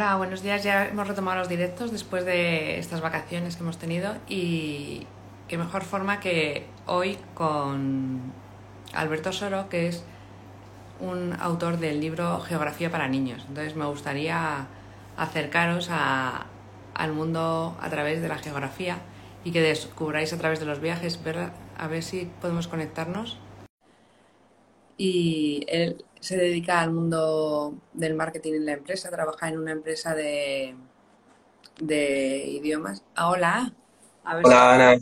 Hola, buenos días. Ya hemos retomado los directos después de estas vacaciones que hemos tenido y qué mejor forma que hoy con Alberto Soro, que es un autor del libro Geografía para Niños. Entonces me gustaría acercaros al mundo a través de la geografía y que descubráis a través de los viajes, ver, a ver si podemos conectarnos. Y él se dedica al mundo del marketing en la empresa, trabaja en una empresa de, de idiomas. Ah, hola. A ver hola, Ana.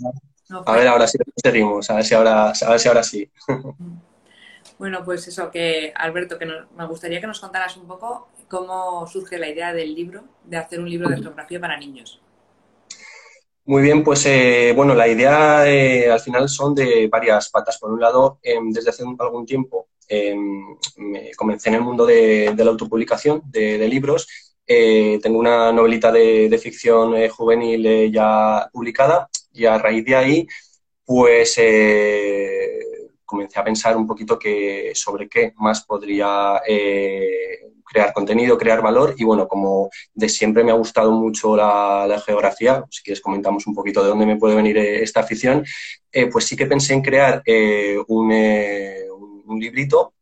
a ver, ahora sí seguimos, a ver si ahora, a ver si ahora sí. Bueno, pues eso, que Alberto, que me gustaría que nos contaras un poco cómo surge la idea del libro, de hacer un libro de geografía para niños. Muy bien, pues eh, bueno, la idea eh, al final son de varias patas. Por un lado, em, desde hace algún tiempo em, me comencé en el mundo de, la autopublicación de, libros. Eh, tengo una novelita de, ficción juvenil ya publicada y a raíz de ahí, pues comencé a pensar un poquito sobre qué más podría crear contenido, crear valor y bueno, como de siempre me ha gustado mucho la, geografía, si quieres comentamos un poquito de dónde me puede venir eh, esta afición, eh, pues sí que pensé en crear eh, un, un, librito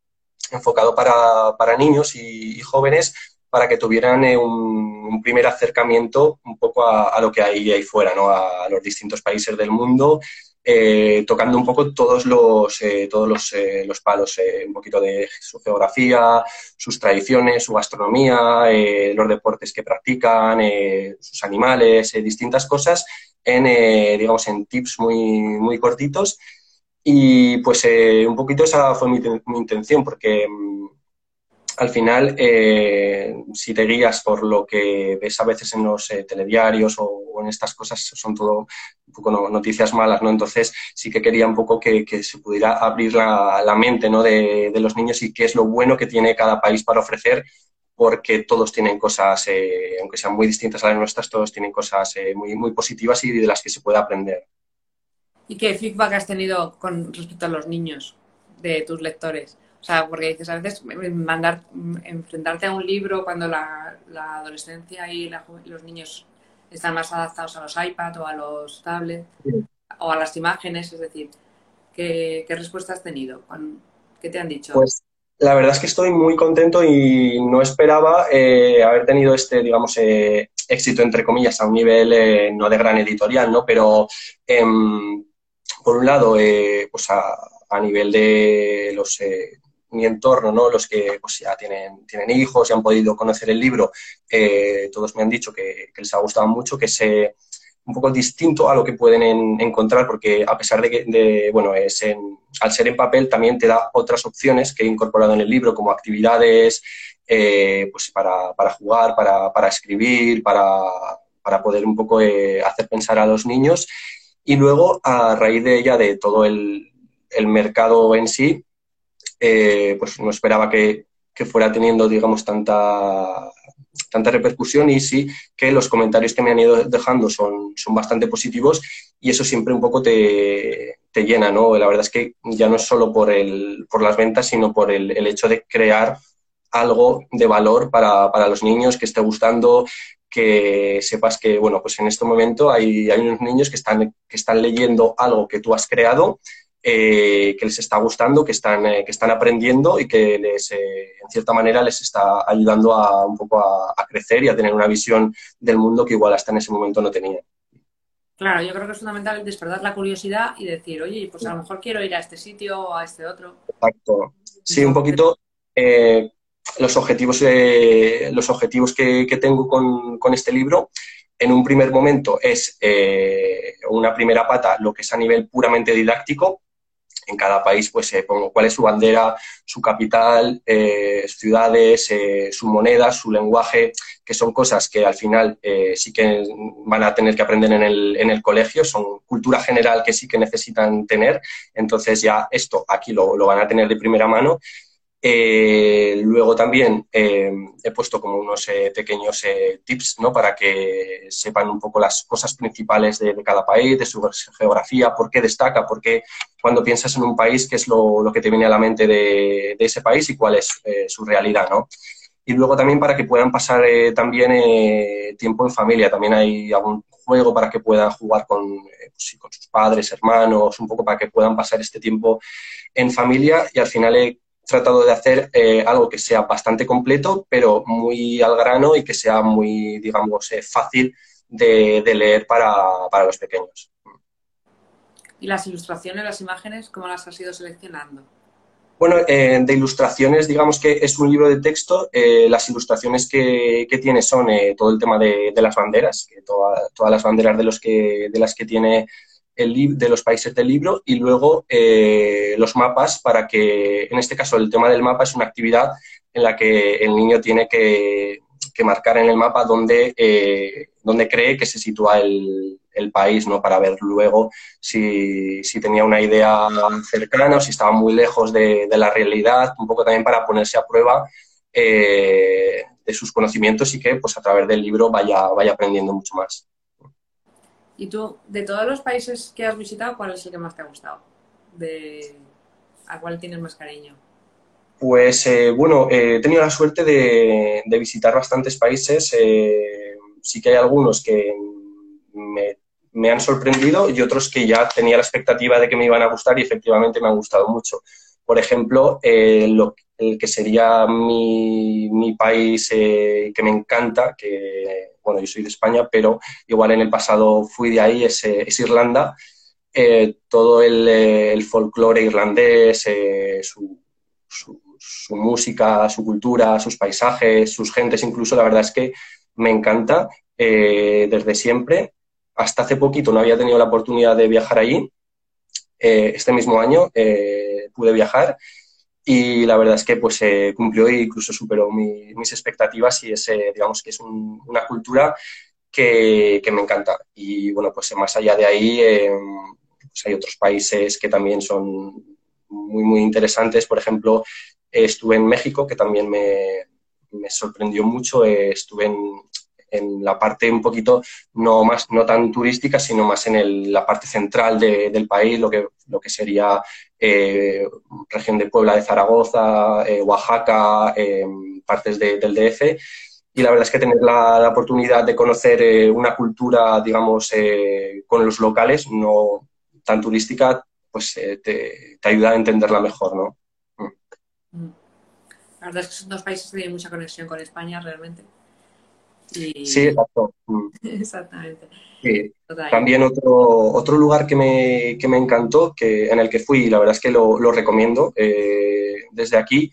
enfocado para, niños y, jóvenes para que tuvieran un, primer acercamiento un poco a, a, lo que hay ahí fuera, ¿no? a los distintos países del mundo eh, tocando un poco todos los, eh, todos los, eh, los palos, un poquito de su geografía, sus tradiciones, su gastronomía, los deportes que practican, sus animales, distintas cosas, en, digamos, en tips muy, muy cortitos. Y pues un poquito esa fue mi, intención, porque mm, al final, eh, si te guías por lo que ves a veces en los eh, telediarios o, en estas cosas, son todo un poco noticias malas, ¿no? Entonces sí que quería un poco que, se pudiera abrir la, mente, ¿no? De, los niños y qué es lo bueno que tiene cada país para ofrecer, porque todos tienen cosas, eh, aunque sean muy distintas a las nuestras, todos tienen cosas muy, muy positivas y de las que se puede aprender. ¿Y qué feedback has tenido con respecto a los niños de tus lectores? O sea, porque dices, a veces mandar, enfrentarte a un libro cuando la, adolescencia y los niños están más adaptados a los iPad o a los tablets o a las imágenes, es decir, ¿qué, respuesta has tenido? ¿Qué te han dicho? Pues la verdad es que estoy muy contento y no esperaba eh, haber tenido este, digamos, eh, éxito, entre comillas, a un nivel eh, no de gran editorial, ¿no? Pero, em, por un lado, pues a, nivel de los mi entorno, ¿no? los que pues, ya tienen, tienen hijos y han podido conocer el libro, eh, todos me han dicho que, les ha gustado mucho, que es un poco distinto a lo que pueden encontrar, porque a pesar de que, bueno, es al ser en papel también te da otras opciones que he incorporado en el libro, como actividades eh, pues para, para, jugar, para, para escribir, para, para, poder un poco eh, hacer pensar a los niños. Y luego, a raíz de ella, de todo el, el mercado en sí, eh, pues no esperaba que, fuera teniendo, digamos, tanta, tanta repercusión y sí que los comentarios que me han ido dejando son, son bastante positivos y eso siempre un poco te, llena, ¿no? La verdad es que ya no es solo por, el, por las ventas, sino por el, hecho de crear algo de valor para, para, los niños, que esté gustando, que sepas que, bueno, pues en este momento hay, hay unos niños que están, que están leyendo algo que tú has creado eh, que les está gustando, que están, eh, que están aprendiendo y que les, eh, en cierta manera les está ayudando a, un poco a, crecer y a tener una visión del mundo que igual hasta en ese momento no tenía. Claro, yo creo que es fundamental despertar la curiosidad y decir, oye, pues a lo mejor quiero ir a este sitio o a este otro. Exacto. Sí, un poquito los objetivos, los objetivos que, tengo con, con, este libro. En un primer momento es una primera pata, lo que es a nivel puramente didáctico, en cada país pues eh, pongo cuál es su bandera, su capital, eh, ciudades, eh, su moneda, su lenguaje, que son cosas que al final sí que van a tener que aprender en el, en el, colegio, son cultura general que sí que necesitan tener, entonces ya esto aquí lo, lo van a tener de primera mano eh, luego también eh, he puesto como unos eh, pequeños tips ¿no? para que sepan un poco las cosas principales de, cada país, de su geografía, por qué destaca, por qué cuando piensas en un país, qué es lo, que te viene a la mente de, ese país y cuál es su realidad. ¿no? y luego también para que puedan pasar eh, también eh, tiempo en familia. También hay algún juego para que puedan jugar con, eh, pues con sus padres, hermanos, un poco para que puedan pasar este tiempo en familia y al final he tratado de hacer algo que sea bastante completo, pero muy al grano y que sea muy, digamos, fácil de, leer para, para los pequeños. ¿Y las ilustraciones, las imágenes, cómo las has ido seleccionando? Bueno, eh, de ilustraciones, digamos que es un libro de texto. Eh, las ilustraciones que, tiene son eh, todo el tema de, las banderas, que todas las banderas de, los que, de las que tiene el de los países del libro, y luego los mapas para que, en este caso, el tema del mapa es una actividad en la que el niño tiene que, que marcar en el mapa dónde, dónde cree que se sitúa el, el país, ¿no? Para ver luego si, tenía una idea cercana o si estaba muy lejos de, la realidad, un poco también para ponerse a prueba eh, de sus conocimientos y que pues a través del libro vaya, vaya aprendiendo mucho más. ¿Y tú, de todos los países que has visitado, cuál es el que más te ha gustado? ¿A cuál tienes más cariño? Pues eh, bueno, he tenido la suerte de, de visitar bastantes países. Eh, sí que hay algunos que me me han sorprendido y otros que ya tenía la expectativa de que me iban a gustar y efectivamente me han gustado mucho. Por ejemplo, eh, lo, el que sería mi, mi país eh, que me encanta, que, bueno, yo soy de España, pero igual en el pasado fui de ahí, es, eh, Irlanda. todo el, el folclore irlandés, su, su, su música, su cultura, sus paisajes, sus gentes, incluso, la verdad es que me encanta desde siempre hasta hace poquito no había tenido la oportunidad de viajar allí. Eh, este mismo año eh, pude viajar y la verdad es que pues eh, cumplió e incluso superó mis expectativas y es, digamos que es una cultura que, me encanta. Y bueno, pues más allá de ahí pues hay otros países que también son muy, muy interesantes. Por ejemplo, estuve en México, que también me, me sorprendió mucho. estuve en, en la parte un poquito no más no tan turística, sino más en la parte central del país, lo que, lo que sería eh, región de Puebla, de Zaragoza, eh, Oaxaca, eh, partes del DF. Y la verdad es que tener la, oportunidad de conocer una cultura, digamos, con los locales, no tan turística, pues te, ayuda a entenderla mejor, ¿no? Mm. La verdad es que son dos países que tienen mucha conexión con España realmente. Sí, exacto. Exactamente. También otro, otro lugar que me, que me, encantó, que, en el que fui, la verdad es que lo, lo recomiendo eh, desde aquí,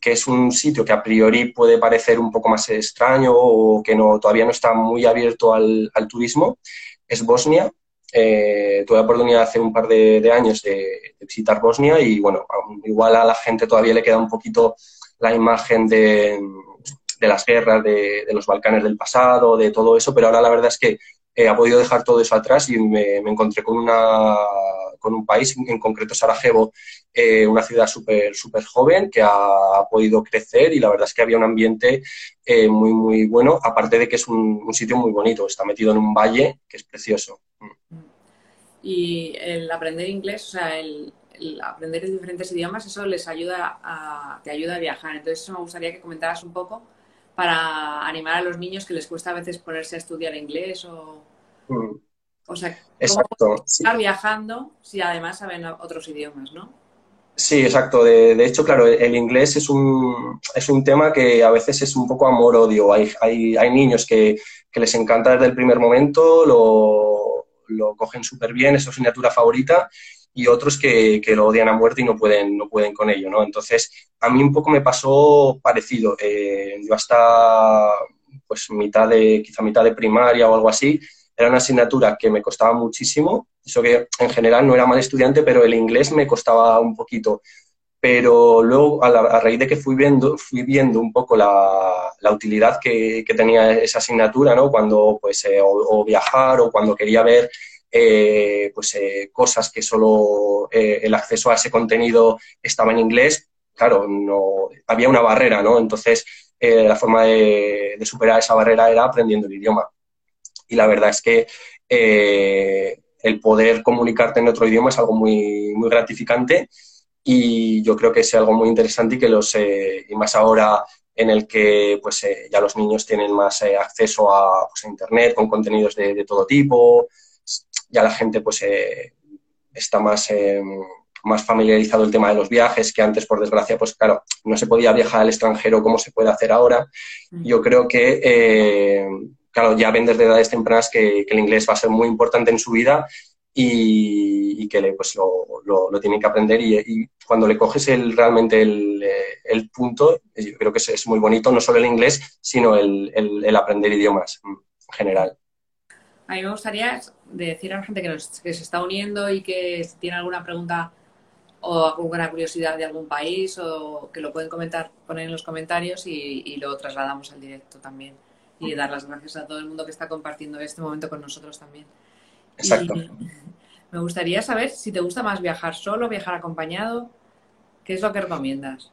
que es un sitio que a priori puede parecer un poco más extraño o que no, todavía no está muy abierto al, al turismo, es Bosnia. Eh, tuve la oportunidad hace un par de, años de, de, visitar Bosnia y bueno, igual a la gente todavía le queda un poquito la imagen de, de las guerras de, los Balcanes del pasado, de todo eso, pero ahora la verdad es que eh, ha podido dejar todo eso atrás y me, encontré con, una, con un país, en concreto Sarajevo, eh, una ciudad súper super joven que ha, podido crecer y la verdad es que había un ambiente eh, muy, muy bueno, aparte de que es un, sitio muy bonito, está metido en un valle que es precioso. Mm. Y el aprender inglés, o sea, el, aprender diferentes idiomas, eso les ayuda a, te ayuda a viajar. Entonces, eso me gustaría que comentaras un poco para animar a los niños que les cuesta a veces ponerse a estudiar inglés o... Mm. O sea, ¿cómo estar viajando si además saben otros idiomas, no? Sí, exacto. De, hecho, claro, el inglés es un, es un tema que a veces es un poco amor-odio. Hay, hay, hay, niños que, que, les encanta desde el primer momento, lo, lo cogen súper bien, es su asignatura favorita, y otros que, que, lo odian a muerte y no pueden, no pueden con ello, ¿no? Entonces, a mí un poco me pasó parecido. Eh, yo hasta pues mitad de, quizá mitad de primaria o algo así, era una asignatura que me costaba muchísimo. Eso que en general no era mal estudiante, pero el inglés me costaba un poquito. Pero luego, a, raíz de que fui viendo, fui viendo un poco la, la utilidad que, que, tenía esa asignatura, ¿no? Cuando, pues, eh, o, viajar o cuando quería ver eh, pues, eh, cosas que solo eh, el acceso a ese contenido estaba en inglés, claro, no, había una barrera, ¿no? Entonces, la forma de, superar esa barrera era aprendiendo el idioma. Y la verdad es que el poder comunicarte en otro idioma es algo muy, muy gratificante y yo creo que es algo muy interesante y que los, y más ahora en el que pues ya los niños tienen más acceso pues, a, Internet con contenidos de, de, todo tipo, ya la gente pues está más más familiarizado el tema de los viajes, que antes, por desgracia, pues claro, no se podía viajar al extranjero como se puede hacer ahora. Mm. Yo creo que, eh, claro, ya ven desde edades tempranas que, el inglés va a ser muy importante en su vida y, que le, pues lo, lo, tienen que aprender y, cuando le coges el, realmente el, el, punto, yo creo que es, muy bonito, no solo el inglés, sino el, el, aprender idiomas en general. A mí me gustaría decir a la gente que, que se está uniendo y que tiene alguna pregunta o alguna curiosidad de algún país o que lo pueden comentar, poner en los comentarios y, lo trasladamos al directo también. Y dar las gracias a todo el mundo que está compartiendo este momento con nosotros también. Exacto. me gustaría saber si te gusta más viajar solo, viajar acompañado. ¿Qué es lo que recomiendas?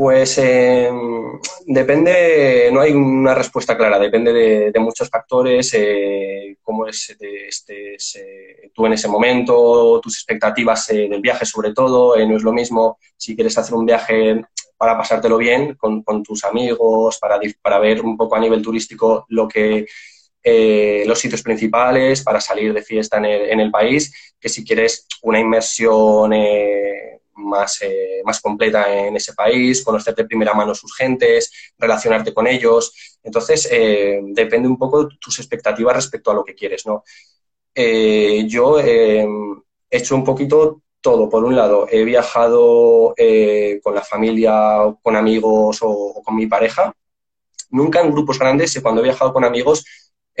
Pues em, depende, no hay una respuesta clara, depende de, muchos factores, eh, cómo es, este, tú en ese momento, tus expectativas eh, del viaje sobre todo, eh, no es lo mismo si quieres hacer un viaje para pasártelo bien con, tus amigos, para, para, ver un poco a nivel turístico lo que los sitios principales, para salir de fiesta en el, en el país, que si quieres una inmersión más, eh, más completa en ese país, conocer de primera mano sus gentes, relacionarte con ellos. Entonces, eh, depende un poco de tus expectativas respecto a lo que quieres, ¿no? Eh, yo he hecho un poquito todo. Por un lado, he viajado con la familia, con amigos o, con mi pareja. Nunca en grupos grandes, cuando he viajado con amigos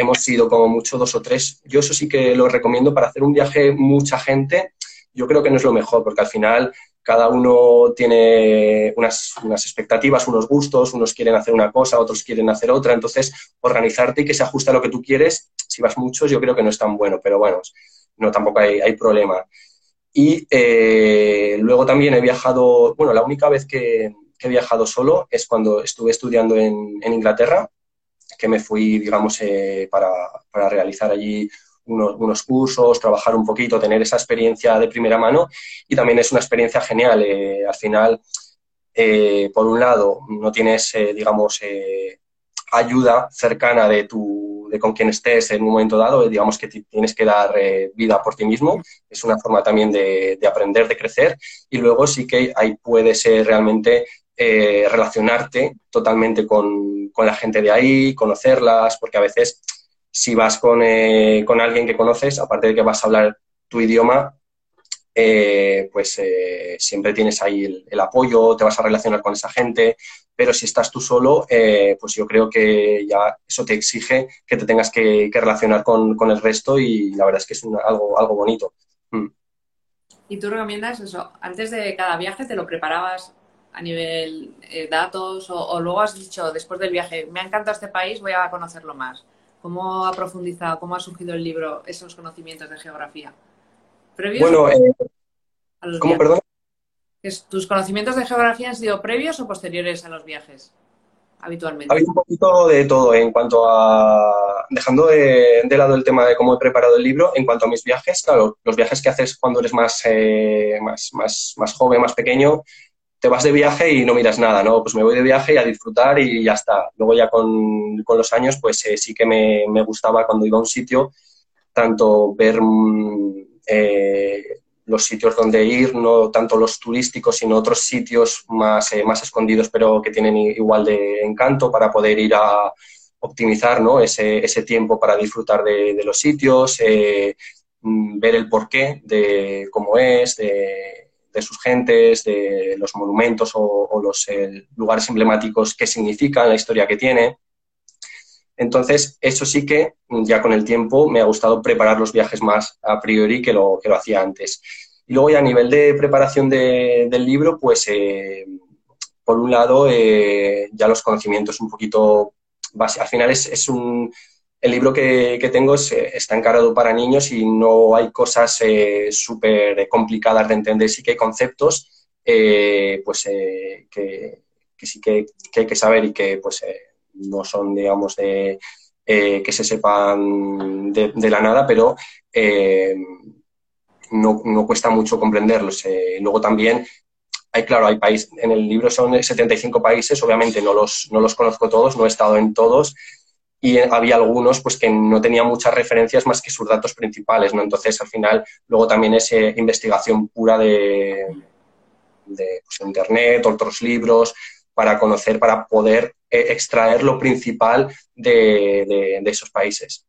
hemos sido como mucho dos o tres. Yo eso sí que lo recomiendo para hacer un viaje mucha gente. Yo creo que no es lo mejor, porque al final cada uno tiene unas, expectativas, unos gustos, unos quieren hacer una cosa, otros quieren hacer otra, entonces organizarte y que se ajuste a lo que tú quieres, si vas muchos yo creo que no es tan bueno, pero bueno, no tampoco hay, problema. Y eh, luego también he viajado, bueno, la única vez que, he viajado solo es cuando estuve estudiando en, Inglaterra, que me fui, digamos, eh, para, para realizar allí unos, cursos, trabajar un poquito, tener esa experiencia de primera mano y también es una experiencia genial. Eh, al final, eh, por un lado, no tienes, eh, digamos, ayuda cercana de, tu, de con quien estés en un momento dado, digamos que tienes que dar vida por ti mismo, es una forma también de, aprender, de crecer y luego sí que ahí puedes realmente relacionarte totalmente con, con la gente de ahí, conocerlas, porque a veces si vas con, eh, con, alguien que conoces, aparte de que vas a hablar tu idioma, eh, pues eh, siempre tienes ahí el, apoyo, te vas a relacionar con esa gente, pero si estás tú solo, pues yo creo que ya eso te exige que te tengas que, relacionar con, con, el resto y la verdad es que es algo, algo bonito. Mm. ¿Y tú recomiendas eso? Antes de cada viaje te lo preparabas a nivel datos o, o luego has dicho después del viaje, me ha encantado este país, voy a conocerlo más? ¿Cómo ha profundizado, cómo ha surgido el libro esos conocimientos de geografía? bueno, eh, ¿cómo, perdón? ¿Tus conocimientos de geografía han sido previos o posteriores a los viajes? Habitualmente. Ha habido un poquito de todo en cuanto a. Dejando de, lado el tema de cómo he preparado el libro, en cuanto a mis viajes, claro, los viajes que haces cuando eres más, eh, más, más, más joven, más pequeño, te vas de viaje y no miras nada, ¿no? Pues me voy de viaje y a disfrutar y ya está. Luego ya con, los años, pues eh, sí que me, gustaba cuando iba a un sitio, tanto ver mm, eh, los sitios donde ir, no tanto los turísticos, sino otros sitios más, eh, más escondidos, pero que tienen igual de encanto para poder ir a optimizar ¿no? ese, ese tiempo para disfrutar de, de los sitios, mm, ver el porqué de cómo es, de de sus gentes, de los monumentos o, los lugares emblemáticos que significan, la historia que tiene. Entonces, eso sí que ya con el tiempo me ha gustado preparar los viajes más a priori que lo, que lo hacía antes. Y luego ya a nivel de preparación del libro, pues eh, por un lado eh, ya los conocimientos un poquito base. Al final es un, el libro que, tengo eh, está encarado para niños y no hay cosas eh, súper complicadas de entender. Sí que hay conceptos eh, pues, que, sí que, hay que saber y que pues, no son, digamos, de, que se sepan de, la nada, pero no, cuesta mucho comprenderlos. luego también hay, claro, hay países, en el libro son 75 países, obviamente no los, no los conozco todos, no he estado en todos, y había algunos pues que no tenían muchas referencias más que sus datos principales, ¿no? Entonces, al final, luego también es investigación pura de, de pues, internet, otros libros, para conocer, para poder eh, extraer lo principal de, de, esos países.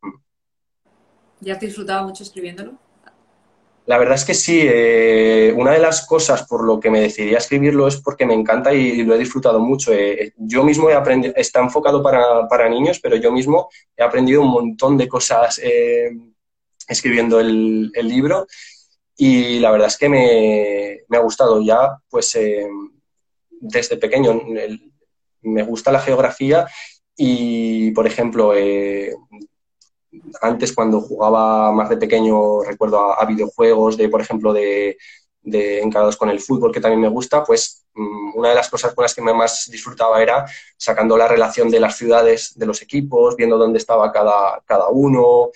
¿Ya has disfrutado mucho escribiéndolo? La verdad es que sí. Eh, una de las cosas por lo que me decidí a escribirlo es porque me encanta y lo he disfrutado mucho. Eh, yo mismo he aprendido, está enfocado para, para, niños, pero yo mismo he aprendido un montón de cosas eh, escribiendo el, el, libro y la verdad es que me, me ha gustado ya, pues desde pequeño me gusta la geografía y, por ejemplo, antes cuando jugaba más de pequeño, recuerdo a, videojuegos de, por ejemplo, de, de encarados con el fútbol, que también me gusta, pues mm, una de las cosas con las que más disfrutaba era sacando la relación de las ciudades, de los equipos, viendo dónde estaba cada, cada uno.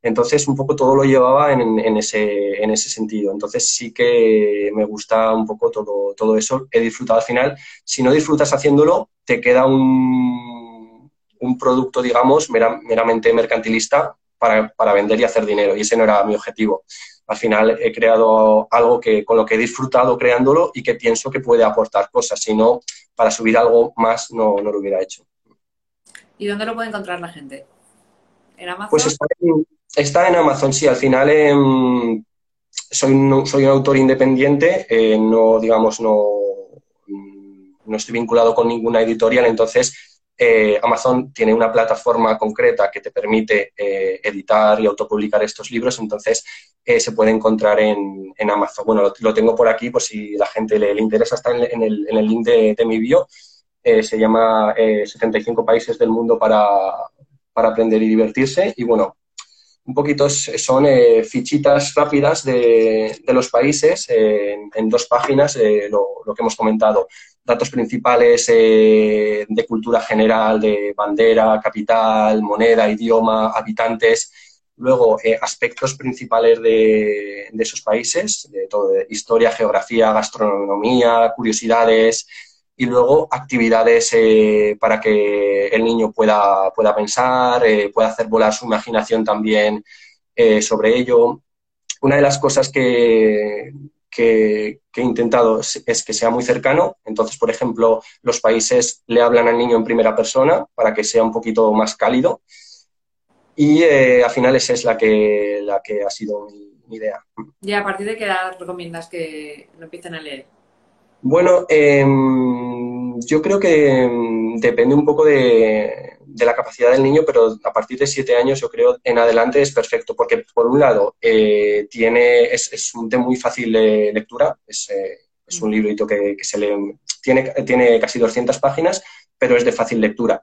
Entonces, un poco todo lo llevaba en, en, ese, en ese sentido. Entonces, sí que me gusta un poco todo, todo eso. He disfrutado al final. Si no disfrutas haciéndolo, te queda un, un producto, digamos, meramente mercantilista para, para, vender y hacer dinero. Y ese no era mi objetivo. Al final he creado algo que, con lo que he disfrutado creándolo y que pienso que puede aportar cosas. Si no, para subir algo más no, no lo hubiera hecho. ¿Y dónde lo puede encontrar la gente? ¿En Amazon? Pues está en, Amazon, sí. Al final em, soy, un, soy un autor independiente, eh, no, digamos, no, no estoy vinculado con ninguna editorial, entonces eh, Amazon tiene una plataforma concreta que te permite eh, editar y autopublicar estos libros, entonces eh, se puede encontrar en, Amazon. Bueno, lo, tengo por aquí por si la gente le, interesa, está en, el, link de, mi bio. se llama 75 países del mundo para, aprender y divertirse. Y bueno, un poquito son fichitas rápidas de, los países en, dos páginas, lo, que hemos comentado datos principales eh, de cultura general, de bandera, capital, moneda, idioma, habitantes. Luego, eh, aspectos principales de, esos países, de todo, historia, geografía, gastronomía, curiosidades, y luego actividades eh, para que el niño pueda, pueda pensar, pueda hacer volar su imaginación también sobre ello. Una de las cosas que, que, he intentado es, que sea muy cercano. Entonces, por ejemplo, los países le hablan al niño en primera persona para que sea un poquito más cálido. Y eh, al final esa es la que, la que ha sido mi, idea. ¿Y a partir de qué edad recomiendas que lo empiecen a leer? Bueno, em, yo creo que em, depende un poco de, de la capacidad del niño, pero a partir de siete años yo creo en adelante es perfecto, porque por un lado eh, tiene, es, es, de muy fácil lectura, es, eh, es, un librito que, que, se lee, tiene, tiene casi 200 páginas, pero es de fácil lectura.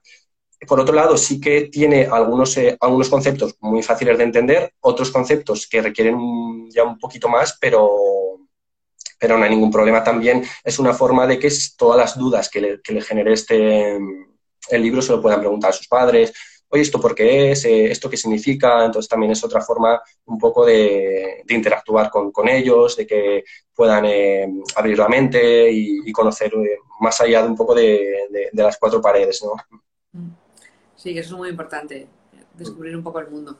Por otro lado, sí que tiene algunos, eh, algunos conceptos muy fáciles de entender, otros conceptos que requieren ya un poquito más, pero, pero no hay ningún problema. También es una forma de que todas las dudas que le, que le genere este el libro se lo puedan preguntar a sus padres, oye, ¿esto por qué es? Eh, ¿Esto qué significa? Entonces también es otra forma un poco de, interactuar con, ellos, de que puedan eh, abrir la mente y, conocer eh, más allá de un poco de, las cuatro paredes, ¿no? Sí, que eso es muy importante, descubrir un poco el mundo.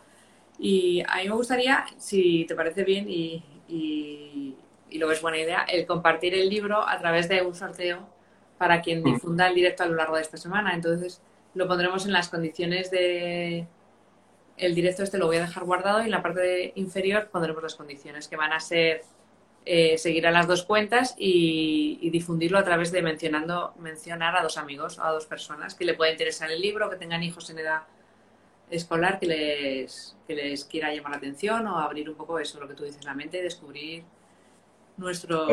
Y a mí me gustaría, si te parece bien y, y lo ves buena idea, el compartir el libro a través de un sorteo para quien mm. difunda el directo a lo largo de esta semana. Entonces lo pondremos en las condiciones de... El directo este lo voy a dejar guardado y en la parte inferior pondremos las condiciones que van a ser eh, seguir a las dos cuentas y, difundirlo a través de mencionando, mencionar a dos amigos, a dos personas que le pueda interesar el libro, que tengan hijos en edad escolar, que les, que les quiera llamar la atención o abrir un poco eso, lo que tú dices, la mente, descubrir nuestro,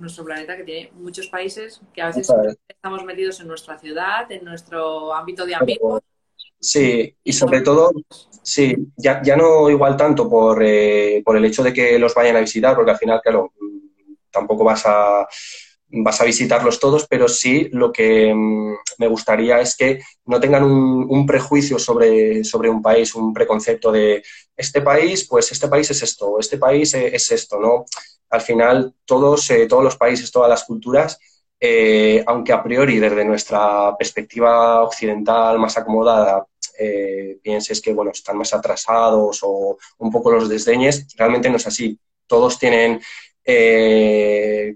nuestro planeta que tiene muchos países que a veces estamos metidos en nuestra ciudad, en nuestro ámbito de amigos. Sí, y sobre todo, sí, ya, ya no igual tanto por, eh, por el hecho de que los vayan a visitar, porque al final, claro, tampoco vas a, vas a visitarlos todos, pero sí lo que mm, me gustaría es que no tengan un, un, prejuicio sobre, sobre un país, un preconcepto de este país, pues este país es esto, este país es esto, ¿no? Al final todos, eh, todos los países, todas las culturas, eh, aunque a priori desde nuestra perspectiva occidental más acomodada pienses que bueno, están más atrasados o un poco los desdeñes, realmente no es así. Todos tienen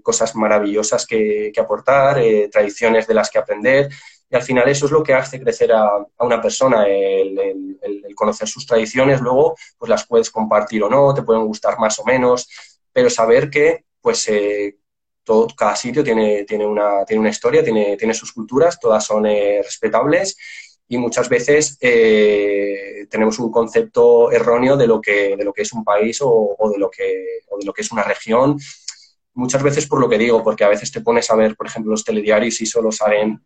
cosas maravillosas que, aportar, tradiciones de las que aprender y al final eso es lo que hace crecer a, una persona, el, conocer sus tradiciones, luego pues las puedes compartir o no, te pueden gustar más o menos, pero saber que pues eh, todo, cada sitio tiene, tiene, una, tiene una historia, tiene, tiene sus culturas, todas son eh, respetables y muchas veces eh, tenemos un concepto erróneo de lo que, de lo que es un país o, de lo que, de lo que es una región muchas veces por lo que digo, porque a veces te pones a ver, por ejemplo, los telediarios y solo salen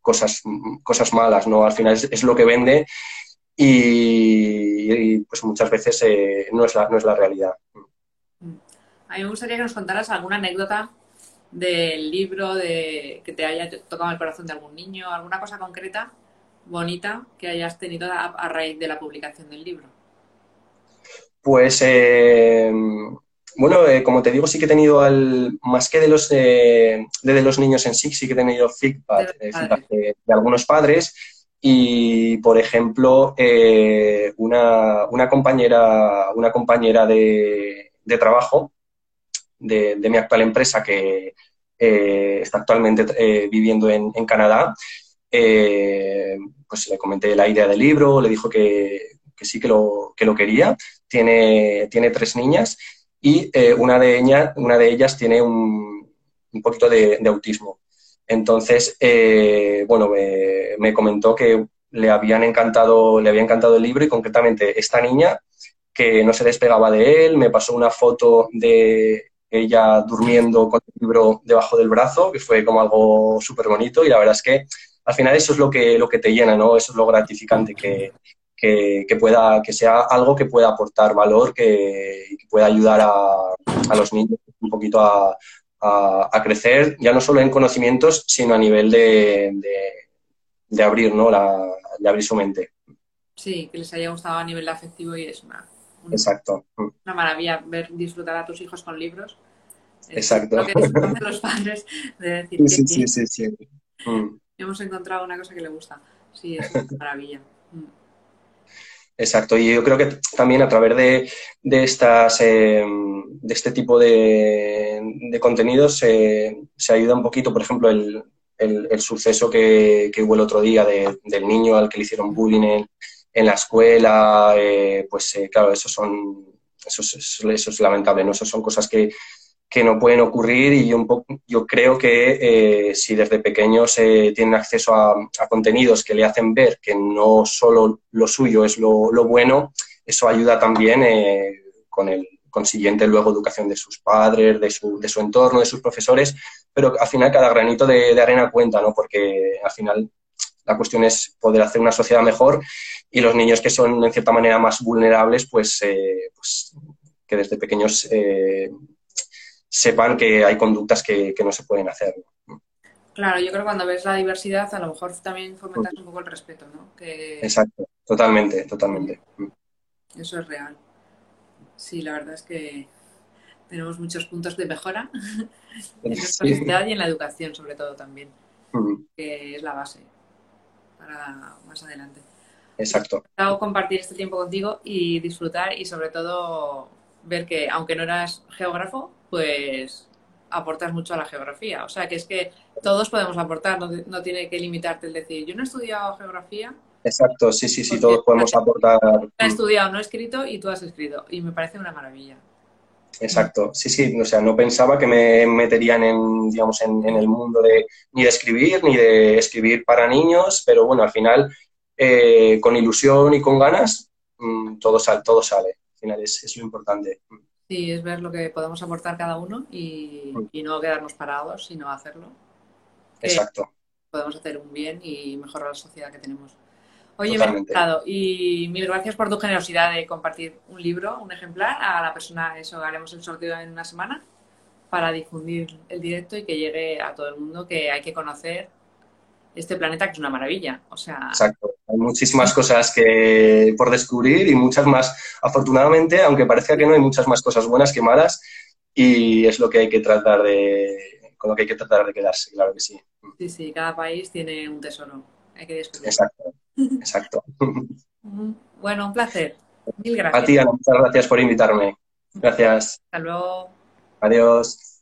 cosas, cosas malas, ¿no? Al final es, lo que vende y, pues muchas veces no, es la, no es la realidad. A mí me gustaría que nos contaras alguna anécdota del libro, de que te haya tocado el corazón de algún niño, alguna cosa concreta, bonita, que hayas tenido a, raíz de la publicación del libro. Pues eh, bueno, eh, como te digo, sí que he tenido, al, más que de los, de, los niños en sí, sí que he tenido feedback, de, eh, algunos padres. Y, por ejemplo, eh, una, compañera, una compañera de, trabajo de, mi actual empresa que está actualmente viviendo en, Canadá, pues le comenté la idea del libro, le dijo que, sí que lo, que lo quería. Tiene, tiene tres niñas y eh, una, de ellas, una de ellas tiene un, poquito de, autismo. Entonces, eh, bueno, me, comentó que le, habían encantado, le había encantado el libro y concretamente esta niña que no se despegaba de él, me pasó una foto de ella durmiendo con el libro debajo del brazo, que fue como algo súper bonito y la verdad es que al final eso es lo que, lo que te llena, ¿no? Eso es lo gratificante, que, que, pueda, que sea algo que pueda aportar valor, que, pueda ayudar a, los niños un poquito a, crecer, ya no solo en conocimientos, sino a nivel de, de, abrir, ¿no? La, de abrir su mente. Sí, que les haya gustado a nivel afectivo y es una, Exacto. una maravilla ver disfrutar a tus hijos con libros. Exacto. Lo que los padres de decir sí, sí, sí, sí, mm. Hemos encontrado una cosa que le gusta. Sí, es una maravilla. Mm. Exacto, y yo creo que también a través de, de estas, eh, de este tipo de, contenidos se ayuda un poquito, por ejemplo, el, el, suceso que, que, hubo el otro día del niño al que le hicieron bullying en, la escuela, eh, pues eh, claro, eso, son, eso, es, eso es lamentable, ¿no? Eso son cosas que, que no pueden ocurrir y yo, un poco, yo creo que eh, si desde pequeños eh, tienen acceso a, contenidos que le hacen ver que no solo lo suyo es lo, bueno, eso ayuda también eh, con el consiguiente luego educación de sus padres, de su, de su entorno, de sus profesores, pero al final cada granito de, arena cuenta, ¿no? Porque al final la cuestión es poder hacer una sociedad mejor y los niños que son en cierta manera más vulnerables, pues, pues que desde pequeños sepan que hay conductas que, no se pueden hacer. Claro, yo creo que cuando ves la diversidad, a lo mejor también fomentas un poco el respeto, ¿no? Exacto, totalmente, totalmente. Eso es real. Sí, la verdad es que tenemos muchos puntos de mejora en nuestra sociedad y en la educación, sobre todo también, que es la base para más adelante. Exacto. He compartir este tiempo contigo y disfrutar y sobre todo ver que aunque no eras geógrafo, pues aportas mucho a la geografía. O sea, que es que todos podemos aportar, no, tiene que limitarte el decir, yo no he estudiado geografía. Exacto, sí, sí, sí, todos podemos aportar. He estudiado, no he escrito y tú has escrito. Y me parece una maravilla. Exacto, sí, sí, o sea, no pensaba que me meterían en, digamos, en, el mundo de ni de escribir, ni de escribir para niños, pero bueno, al final, eh, con ilusión y con ganas, mm, todo, sale, todo sale. Al final es, es lo importante. Sí, es ver lo que podemos aportar cada uno y, no quedarnos parados, sino hacerlo. Exacto. Podemos hacer un bien y mejorar la sociedad que tenemos. Oye, me ha encantado y mil gracias por tu generosidad de compartir un libro, un ejemplar, a la persona, eso haremos el sorteo en una semana para difundir el directo y que llegue a todo el mundo que hay que conocer este planeta que es una maravilla. O sea... Exacto. Hay muchísimas cosas que por descubrir y muchas más. Afortunadamente, aunque parezca que no, hay muchas más cosas buenas que malas. y es lo que hay que tratar de, con lo que hay que tratar de quedarse, claro que sí. Sí, sí, cada país tiene un tesoro, hay que descubrir. Exacto, exacto. Bueno, un placer. Mil gracias. A ti, Ana, muchas gracias por invitarme. Gracias. Hasta luego. Adiós.